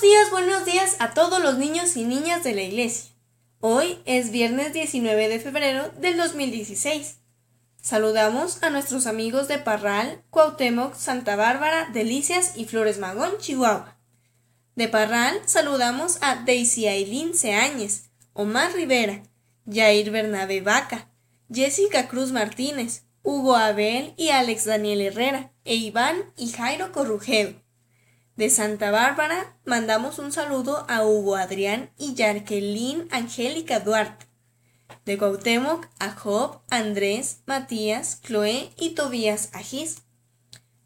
Buenos días, buenos días a todos los niños y niñas de la iglesia. Hoy es viernes 19 de febrero del 2016. Saludamos a nuestros amigos de Parral, Cuauhtémoc, Santa Bárbara, Delicias y Flores Magón, Chihuahua. De Parral saludamos a Daisy Aileen Ceáñez, Omar Rivera, Jair Bernabé Vaca, Jessica Cruz Martínez, Hugo Abel y Alex Daniel Herrera, e Iván y Jairo Corrujedo. De Santa Bárbara mandamos un saludo a Hugo Adrián y Jacqueline Angélica Duarte. De Cuauhtémoc a Job, Andrés, Matías, Chloé y Tobías Agis.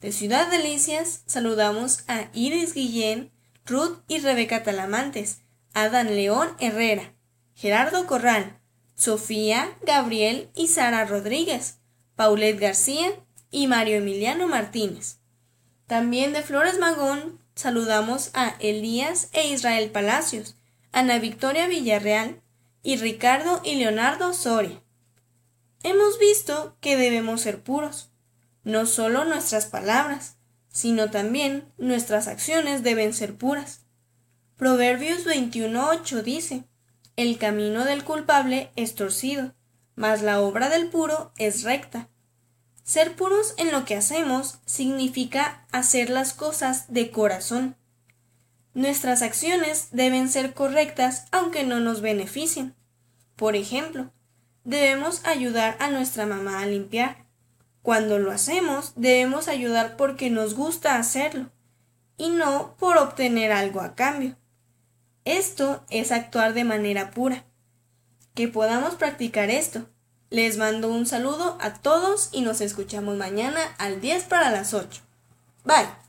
De Ciudad Delicias saludamos a Iris Guillén, Ruth y Rebeca Talamantes, Adán León Herrera, Gerardo Corral, Sofía, Gabriel y Sara Rodríguez, Paulette García y Mario Emiliano Martínez. También de Flores Magón saludamos a Elías e Israel Palacios, Ana Victoria Villarreal y Ricardo y Leonardo Soria. Hemos visto que debemos ser puros. No solo nuestras palabras, sino también nuestras acciones deben ser puras. Proverbios 21.8 dice, El camino del culpable es torcido, mas la obra del puro es recta. Ser puros en lo que hacemos significa hacer las cosas de corazón. Nuestras acciones deben ser correctas aunque no nos beneficien. Por ejemplo, debemos ayudar a nuestra mamá a limpiar. Cuando lo hacemos, debemos ayudar porque nos gusta hacerlo y no por obtener algo a cambio. Esto es actuar de manera pura. Que podamos practicar esto les mando un saludo a todos y nos escuchamos mañana al 10 para las 8. Bye.